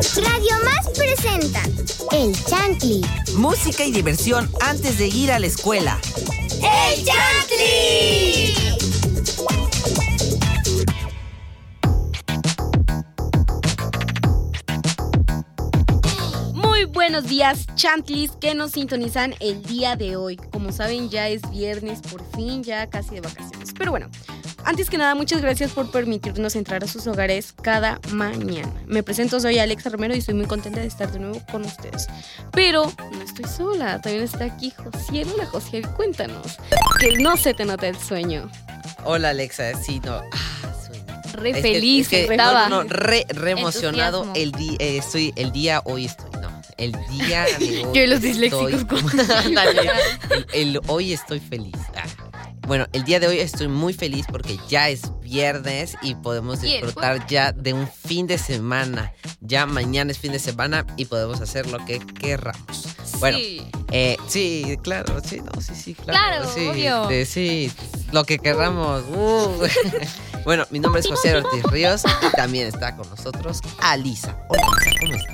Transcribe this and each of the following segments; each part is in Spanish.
Radio Más presenta El Chantli. Música y diversión antes de ir a la escuela. ¡El Chantli! Muy buenos días, Chantlis, que nos sintonizan el día de hoy. Como saben, ya es viernes, por fin, ya casi de vacaciones. Pero bueno, antes que nada, muchas gracias por permitirnos entrar a sus hogares cada mañana. Me presento, soy Alexa Romero y estoy muy contenta de estar de nuevo con ustedes. Pero no estoy sola, también está aquí Josiel. Hola, Josiel, cuéntanos. Que no se te nota el sueño. Hola Alexa, sí, no. Ah, sueño. Re Es que- feliz es que, estaba. No, no, re, re emocionado. El día, estoy, el día hoy estoy, no. El día de hoy. Yo y los disléxicos estoy- Ándale, el, el hoy estoy feliz. Ah. Bueno, el día de hoy estoy muy feliz porque ya es viernes y podemos disfrutar ya de un fin de semana. Ya mañana es fin de semana y podemos hacer lo que querramos. Bueno, Sí. Eh, sí, claro, sí, no, sí, sí, claro. Claro, sí, obvio. este, sí, lo que querramos. uh. bueno, mi nombre es José Ortiz Ríos y también está con nosotros Alisa. Hola, ¿cómo estás?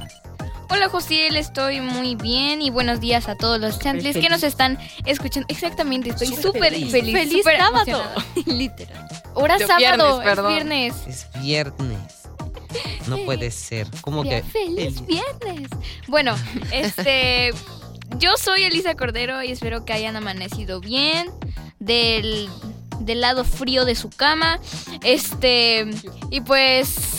Hola Josiel, estoy muy bien y buenos días a todos los chantlis que feliz. nos están escuchando. Exactamente, estoy Súper feliz. feliz. Feliz sábado. Literal. Ahora De sábado, viernes, es viernes. Es viernes. No puede ser. ¿Cómo que? feliz viernes. Bueno, este yo soy Elisa Cordero y espero que hayan amanecido bien del del lado frío de su cama. Este, y pues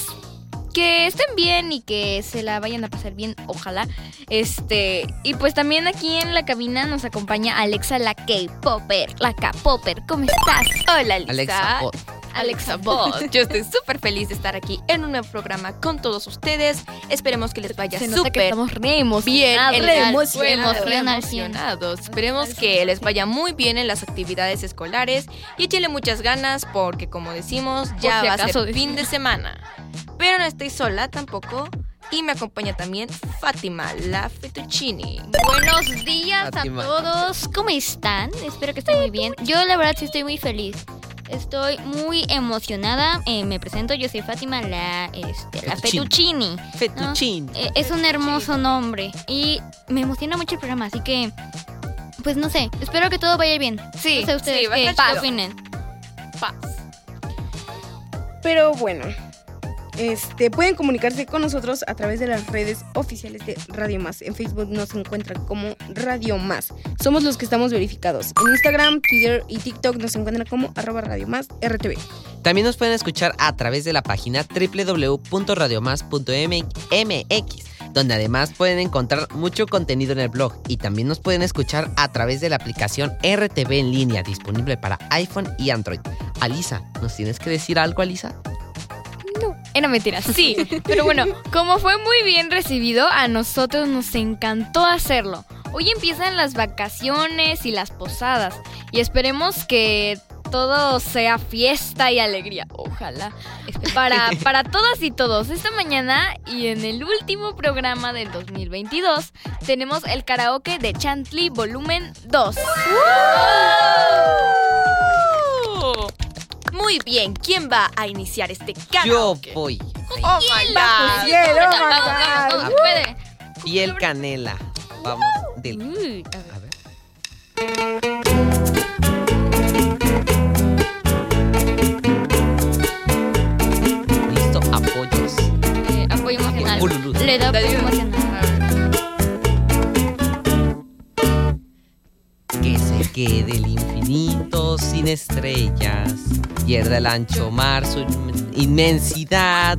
que estén bien y que se la vayan a pasar bien, ojalá. Este, y pues también aquí en la cabina nos acompaña Alexa la K-Popper, la K-Popper. ¿Cómo estás? Hola. Alexa, oh, Alexa Bot. Yo estoy súper feliz de estar aquí en un nuevo programa con todos ustedes. Esperemos que les vaya súper estamos re bien. emocionados. Re emocionados. Re. Esperemos que les vaya muy bien en las actividades escolares y échenle muchas ganas porque, como decimos, ya si va a ser fin de semana. Pero no estoy sola tampoco. Y me acompaña también Fátima, la fettuccini. Buenos días Fátima. a todos. ¿Cómo están? Espero que estén muy bien. Yo la verdad sí estoy muy feliz. Estoy muy emocionada. Eh, me presento, yo soy Fátima, la, este, la Fettuccini. Fettuccini. Eh, es un hermoso nombre y me emociona mucho el programa, así que pues no sé, espero que todo vaya bien. Sí, no sé ustedes sí, qué opinen. Paz. Pero bueno, este, pueden comunicarse con nosotros a través de las redes oficiales de Radio Más. En Facebook nos encuentran como Radio Más. Somos los que estamos verificados. En Instagram, Twitter y TikTok nos encuentran como arroba Radio Más RTV. También nos pueden escuchar a través de la página www.radiomás.mx, donde además pueden encontrar mucho contenido en el blog y también nos pueden escuchar a través de la aplicación RTV en línea disponible para iPhone y Android. Alisa, ¿nos tienes que decir algo, Alisa? Era mentira, sí. Pero bueno, como fue muy bien recibido, a nosotros nos encantó hacerlo. Hoy empiezan las vacaciones y las posadas. Y esperemos que todo sea fiesta y alegría. Ojalá. Para, para todas y todos. Esta mañana y en el último programa del 2022 tenemos el karaoke de Chantley Volumen 2. Muy bien, ¿quién va a iniciar este Yo karaoke? voy. Oh my god. Bien, oh my Vamos, vamos, God. vamos, puede. Piel canela. Vamos, del. Uy, A ver. Listo, apoyos. Eh, apoyo emocional. Ululú. Le da apoyo emocional. Que se quede el infinito sin estrellas. Pierda el ancho mar su inmen- inmensidad.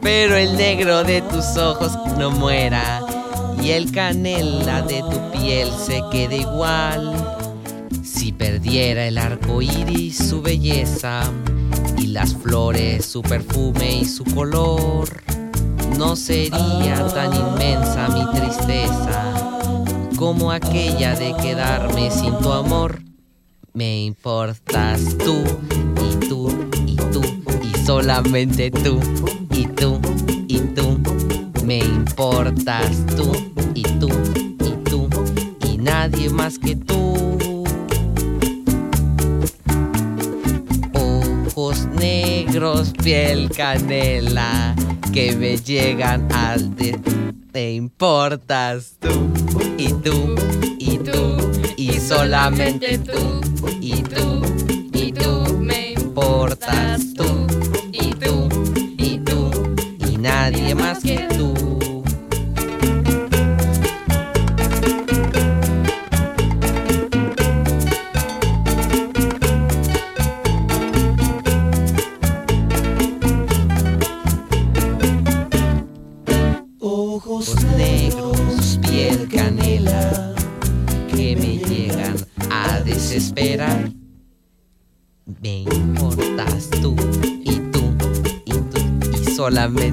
Pero el negro de tus ojos no muera. Y el canela de tu piel se quede igual. Si perdiera el arco iris su belleza. Y las flores su perfume y su color. No sería tan inmensa mi tristeza como aquella de quedarme sin tu amor. Me importas tú y tú y tú y solamente tú y tú y tú. Me importas tú y tú y tú y nadie más que tú. Ojos negros, piel canela que me llegan al de te importas tú y tú y tú y solamente tú. estás tú y tú y tú y nadie más que la mesa.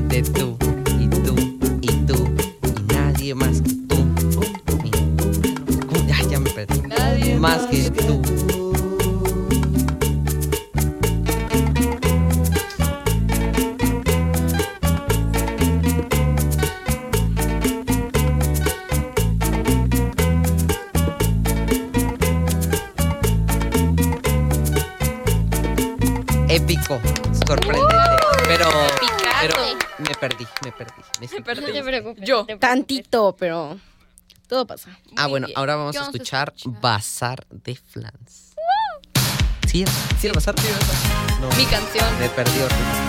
tantito, pero todo pasa. Ah, bueno, ahora vamos a escuchar, Bazar de Flans. Sí, sí, el Bazar. Mi canción. Me perdió.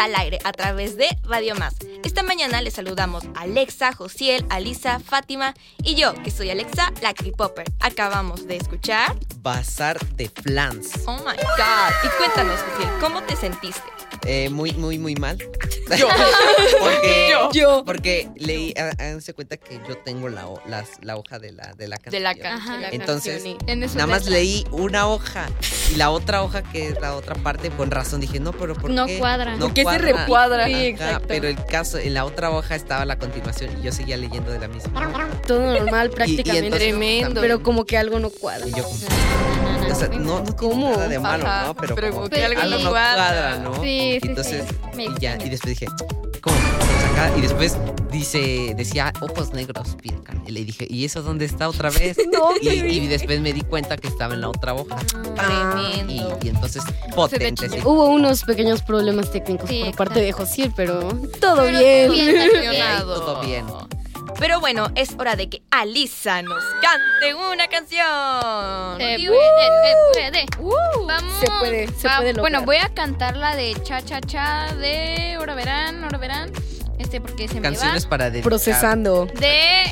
al aire a través de Radio Más. Esta mañana les saludamos a Alexa, Josiel, Alisa, Fátima y yo, que soy Alexa, la K-Popper. Acabamos de escuchar... Bazar de Flans. Oh my God. Y cuéntanos, Josiel, ¿cómo te sentiste? Eh, muy, muy, muy mal. Yo. porque, Yo. porque leí, há- háganse cuenta que yo tengo la, la hoja de la, de la canción. De la canción. Ajá. Entonces, En eso nada más leí una hoja y la otra hoja que es la otra parte, con razón dije, no, pero ¿por No qué? cuadra. No ¿Por qué se cuadra. recuadra? Ajá, Sí, exacto. Pero el caso, en la otra hoja estaba la continuación y yo seguía leyendo de la misma. Todo normal Y- y prácticamente. entonces Tremendo. también- pero como que algo no cuadra. y yo como, o sea, no, no ¿Cómo? tiene nada de malo, Ajá, ¿no? Pero, pero como que algo, no no cuadra, cuadra. ¿no? Sí, sí, Entonces, sí. Y ya, y después dije, ¿cómo? Pues acá, y después dice, decía ojos negros, piel carne. Y le dije, ¿y eso dónde está otra vez? No, y, y después me di cuenta que estaba en la otra hoja. Y, Tremendo. y entonces, potente, sí. Hubo unos pequeños problemas técnicos Sí, por parte de. Josiel, pero todo Pero bien, bien. Todo bien. Pero bueno, es hora de que Alisa nos cante una canción. Se Y- puede, se puede. Vamos. Se puede, se Va- puede lograr. Bueno, voy a cantar la de Cha Cha Cha de Ahora verán, ahora verán. Este, porque se me Canciones va. para dedicar. Procesando. De.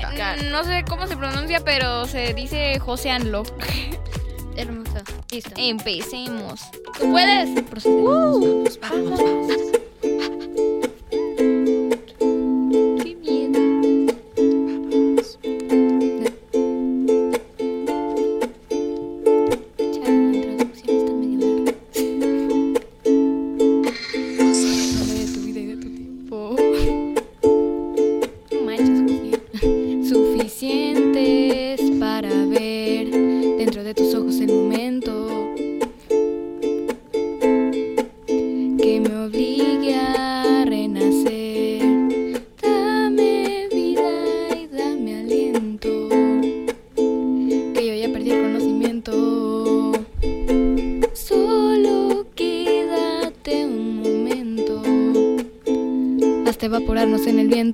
Dedicar. No sé cómo se pronuncia, pero se dice José Anlo. Hermoso. Listo. Empecemos. ¿Tú puedes? Procedemos. Vamos, vamos. Qué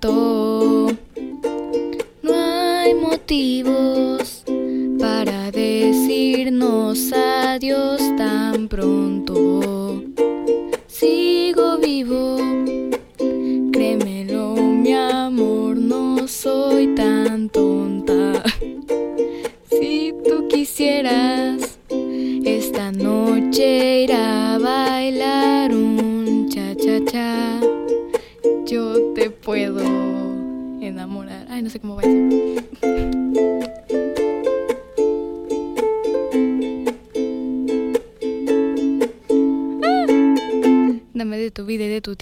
en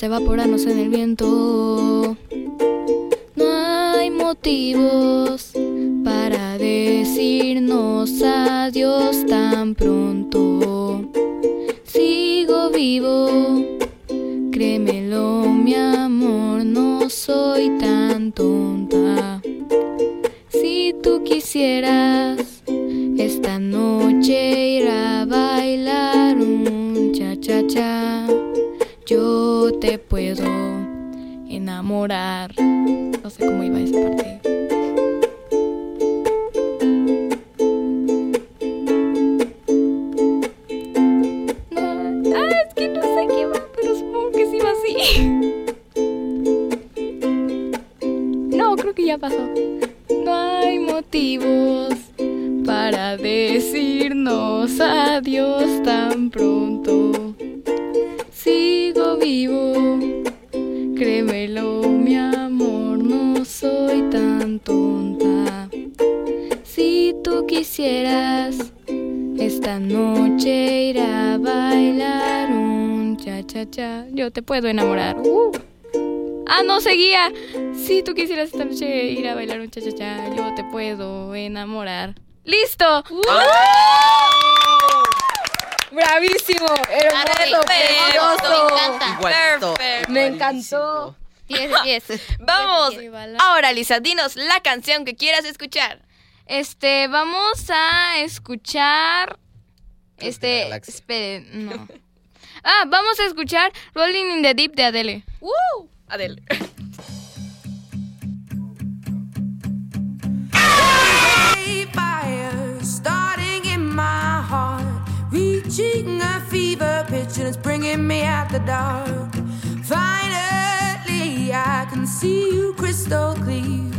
Hasta evaporarnos en el viento. No hay motivos que ya pasó. No hay motivos para decirnos adiós tan pronto. Sigo vivo, créemelo, mi amor, no soy tan tonta. Si tú quisieras esta noche ir a bailar un cha cha cha, yo te puedo enamorar. Uh. Ah, no, seguía. Si tú quisieras esta noche ir a bailar un cha-cha-cha, yo te puedo enamorar. ¡Listo! ¡Uh! Bravísimo, hermoso, precioso. Me encanta. Igualito, Me encantó. 10 10. Vamos. Ahora, Lisa, dinos la canción que quieras escuchar. Este, vamos a escuchar este, espere, no. Ah, vamos a escuchar Rolling in the Deep de Adele. ¡Woo! Adel. Reaching a fever pitch and it's bringing me out the dark. Finally, I can see you crystal clear.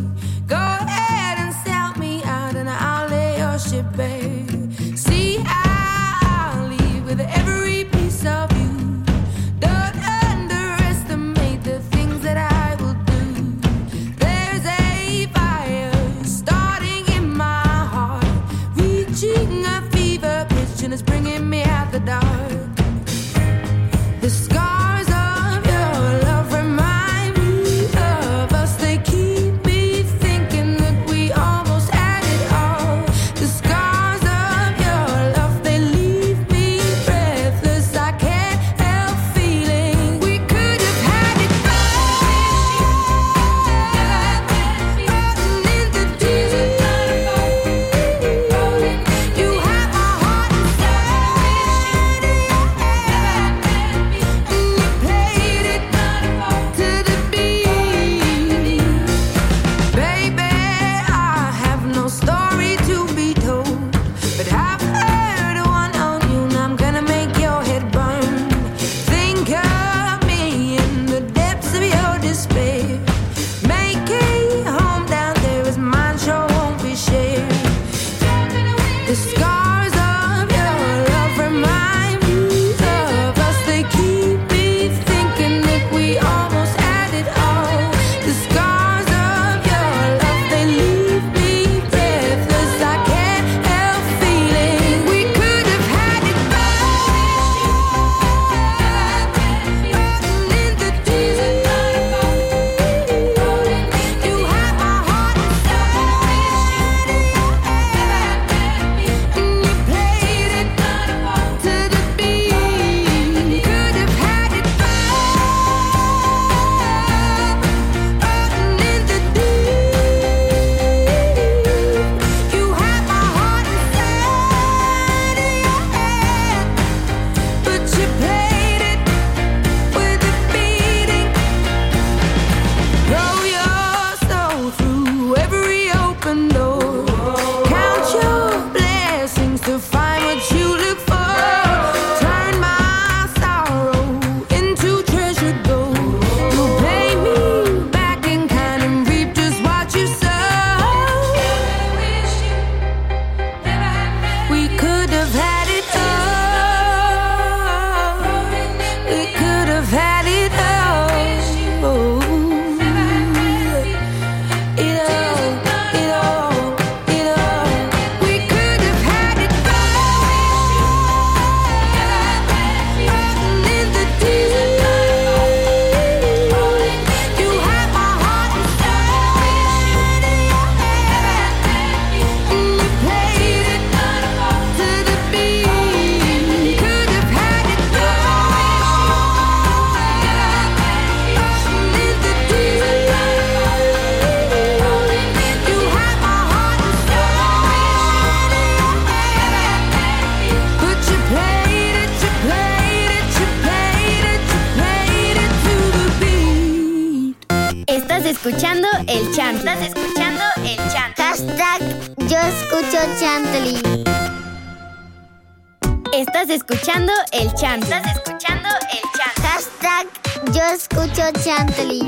escuchando el chant. Estás escuchando el chant. Hashtag yo escucho Chantley.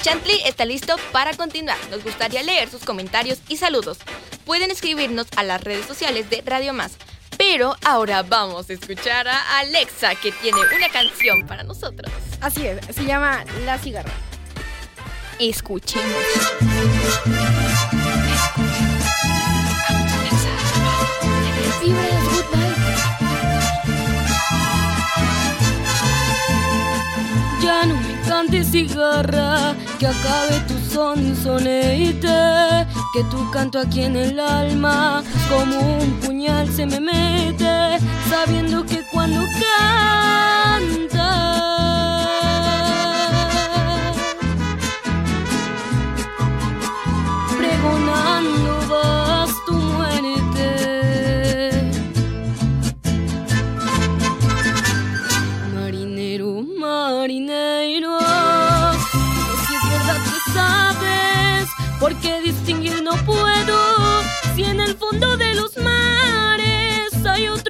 Chantley está listo para continuar. Nos gustaría leer sus comentarios y saludos. Pueden escribirnos a las redes sociales de Radio Más. Pero ahora vamos a escuchar a Alexa, que tiene una canción para nosotros. Así es, se llama La Cigarra. Escuchemos. Ya no me cantes cigarra, que acabe tu son sonete, que tu canto aquí en el alma como un puñal se me mete, sabiendo que cuando canto no puedo. Si en el fondo de los mares hay otro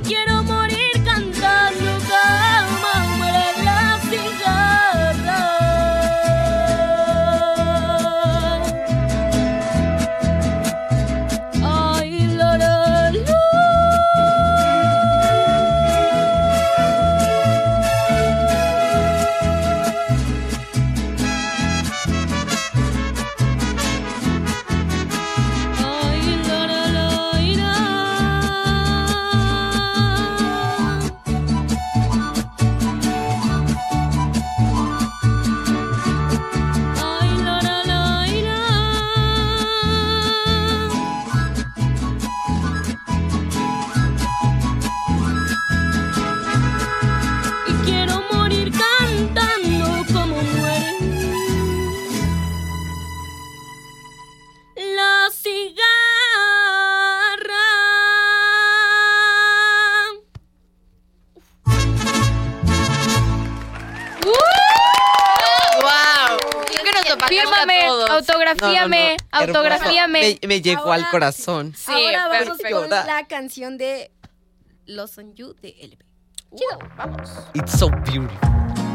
quiero autografíame, no, autografíame. Me, me, llegó al corazón. Sí, ahora vamos perfecto. con la canción de Los On You de LP. Chido, vamos. It's so beautiful.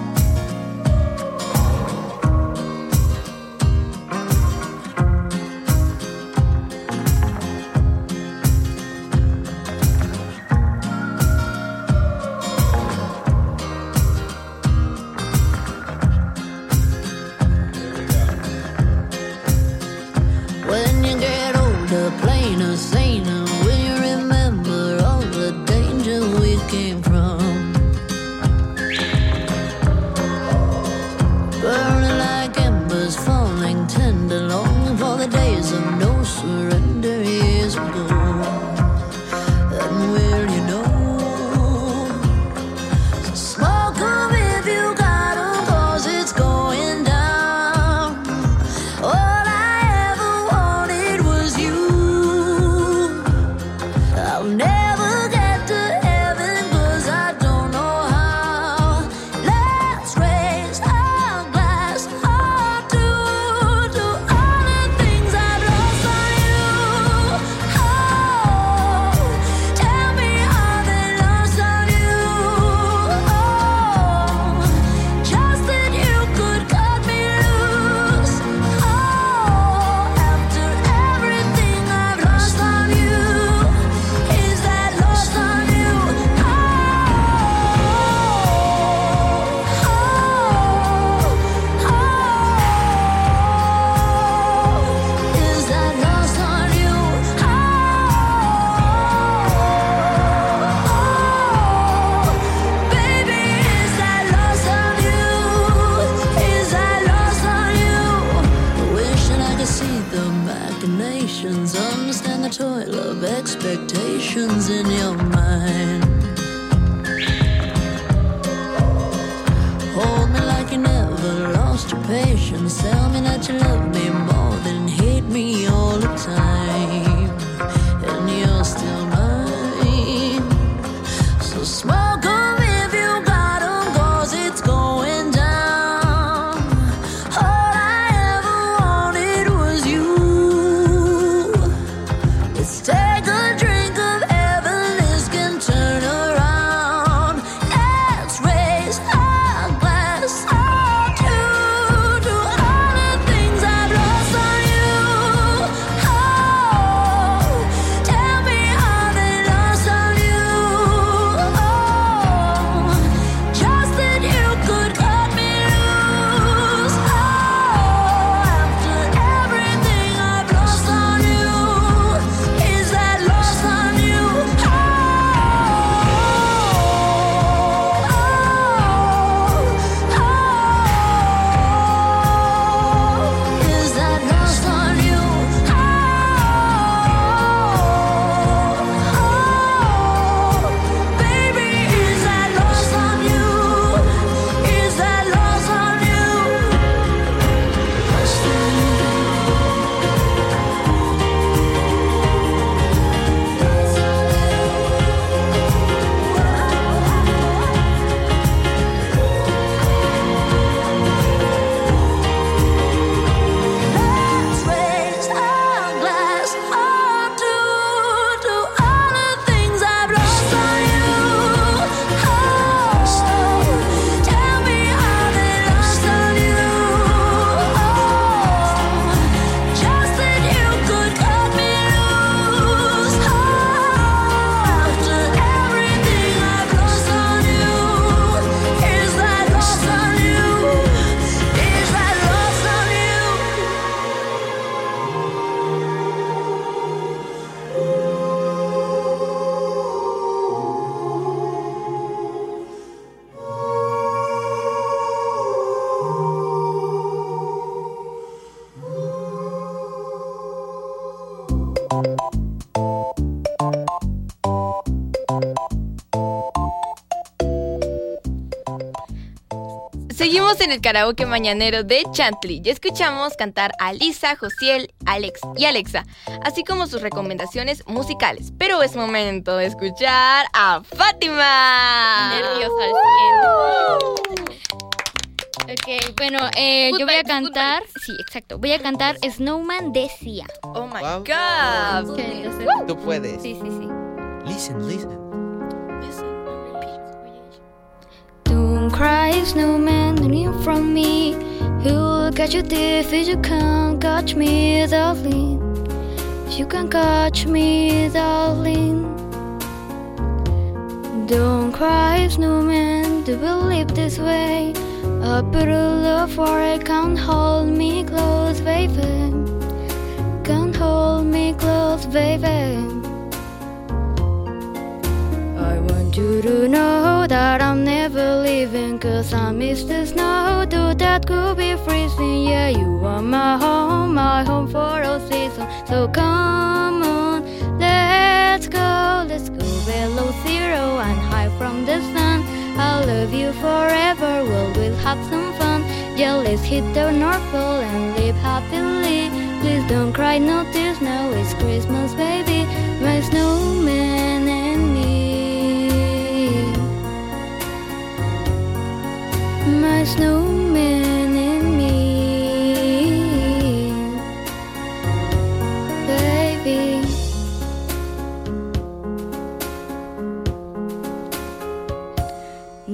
El karaoke mañanero de Chantley y escuchamos cantar a Lisa, Josiel, Alex y Alexa, así como sus recomendaciones musicales. Pero es momento de escuchar a Fátima. Nerviosa al Ok, bueno, eh, yo voy a cantar. Sí, exacto. Voy a cantar Snowman de Sia. Oh my Wow. god. Tú puedes. Sí, sí, sí. Listen, listen. Don't cry, snowman, running from me. Who'll catch you if you can't catch me, darling? If you can't catch me, darling. Don't cry, snowman, do believe this way. A love for it can't hold me close, baby. Can't hold me close, baby. You to know that I'm never leaving Cause I miss the snow. Though that could be freezing Yeah, you are my home My home for all season. So come on Let's go Let's go below zero And hide from the sun. I'll love you forever Well, we'll have some fun. Yeah, let's hit the North Pole And live happily. Please don't cry, no tears Now it's Christmas, baby. My snowman snowman and me, baby.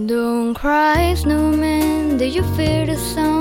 Don't cry, snowman. Do you feel the sound?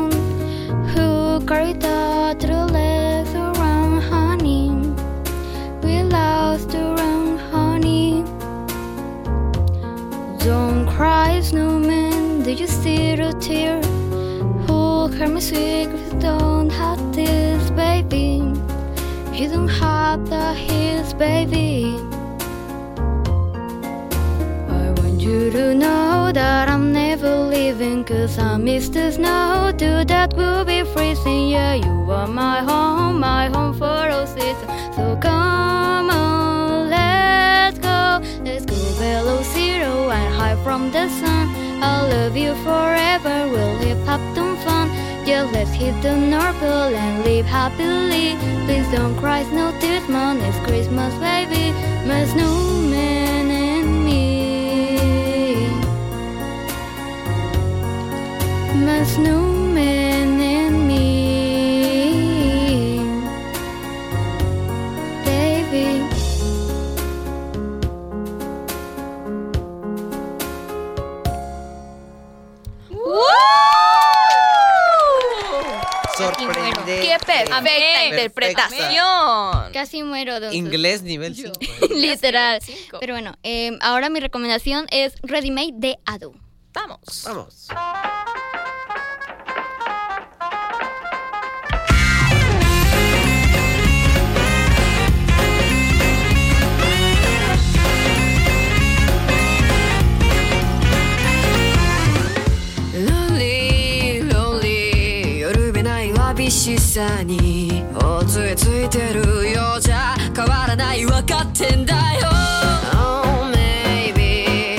Mr. the snow to that be freezing. Yeah, you are my home, my home for all seasons. So come on, let's go. Let's go below zero and hide from the sun. I'll love you forever. We'll live up to fun. Yeah, let's hit the North Pole and live happily. Please don't cry, no tears, man. It's Christmas, baby. My snowman. perfecta interpretación. Casi muero. Don Inglés nivel 5. Literal. Pero bueno, em, ahora mi recomendación es ReadyMade de Adu. Vamos. Vamos. しさにおつえついてるようじゃ変わらない分かってんだよ。Oh maybe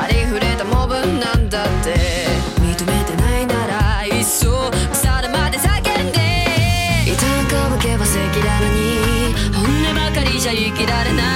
ありふれたモブなんだって。認めてないならいっそ腐るまで叫んで。痛かぶけば赤裸々に本音ばかりじゃ生きられない。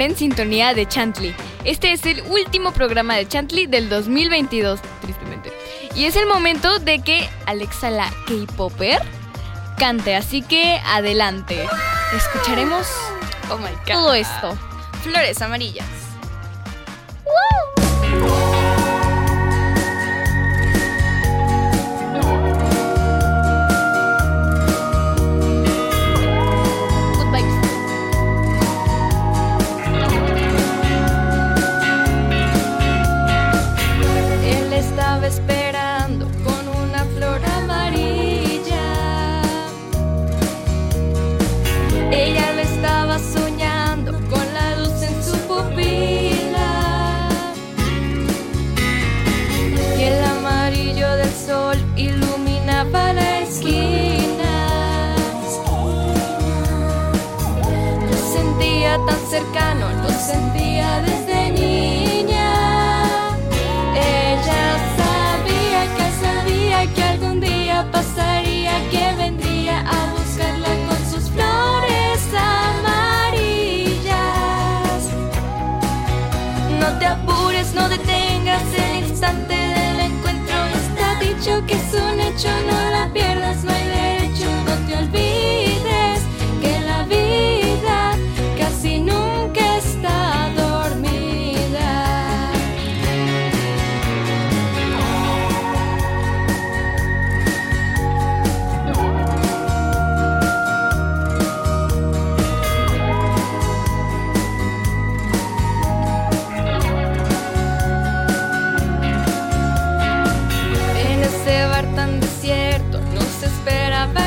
en sintonía de Chantley. Este es el último programa de Chantley del 2022, tristemente. Y es el momento de que Alexa la K-Popper cante, así que adelante. Escucharemos oh todo esto. Flores amarillas.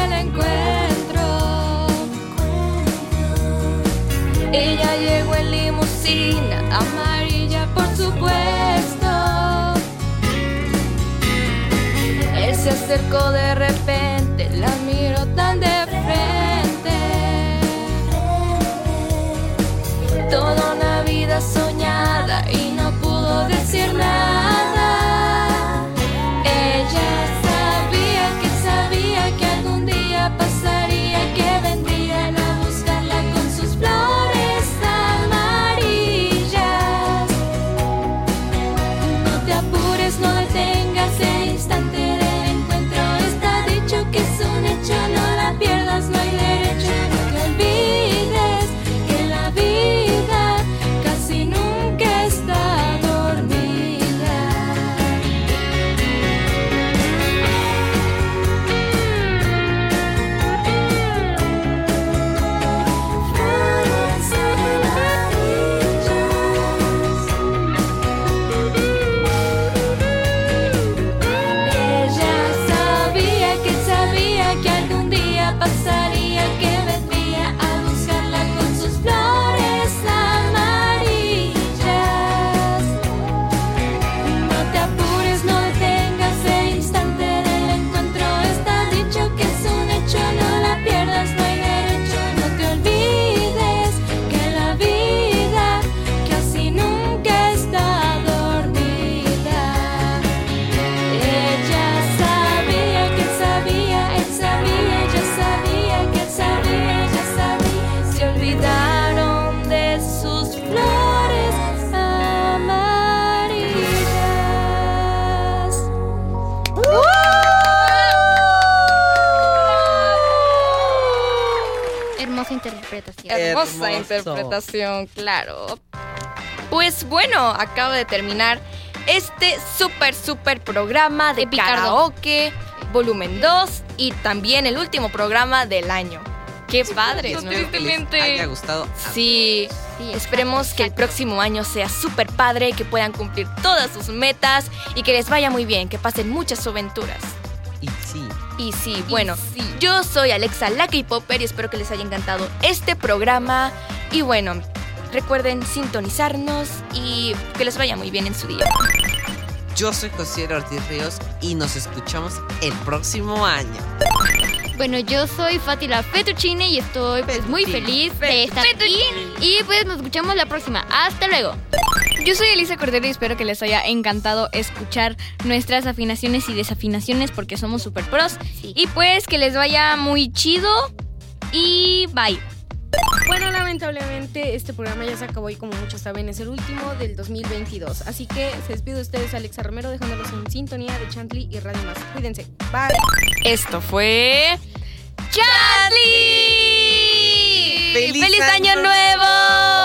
El encuentro. Ella llegó en limusina, amarilla por supuesto. Él se acercó de repente, Claro. Pues bueno, acabo de terminar este súper, súper programa de Epicardo. karaoke, volumen 2 y también el último programa del año. Qué padre, ¿no? Espero que les haya gustado. Sí, Sí, esperemos que el próximo año sea súper padre, que puedan cumplir todas sus metas y que les vaya muy bien, que pasen muchas aventuras. Y sí, Y sí, bueno, yo soy Alexa Lucky Popper y espero que les haya encantado este programa. Y bueno, recuerden sintonizarnos y que les vaya muy bien en su día. yo soy José Ortiz Ríos y nos escuchamos el próximo año. Bueno, yo soy Fátila Fettuccine y estoy pues muy feliz de estar aquí. Y pues nos escuchamos la próxima. Hasta luego. Yo soy Elisa Cordero y espero que les haya encantado escuchar nuestras afinaciones y desafinaciones porque somos super pros. Y pues que les vaya muy chido y bye. Bueno, lamentablemente este programa ya se acabó y como muchos saben es el último del 2022. Así que se despide de ustedes Alexa Romero dejándolos en sintonía de Chantley y Radio Más. Cuídense. Bye. Esto fue ¡Chantley! ¡Feliz año año nuevo!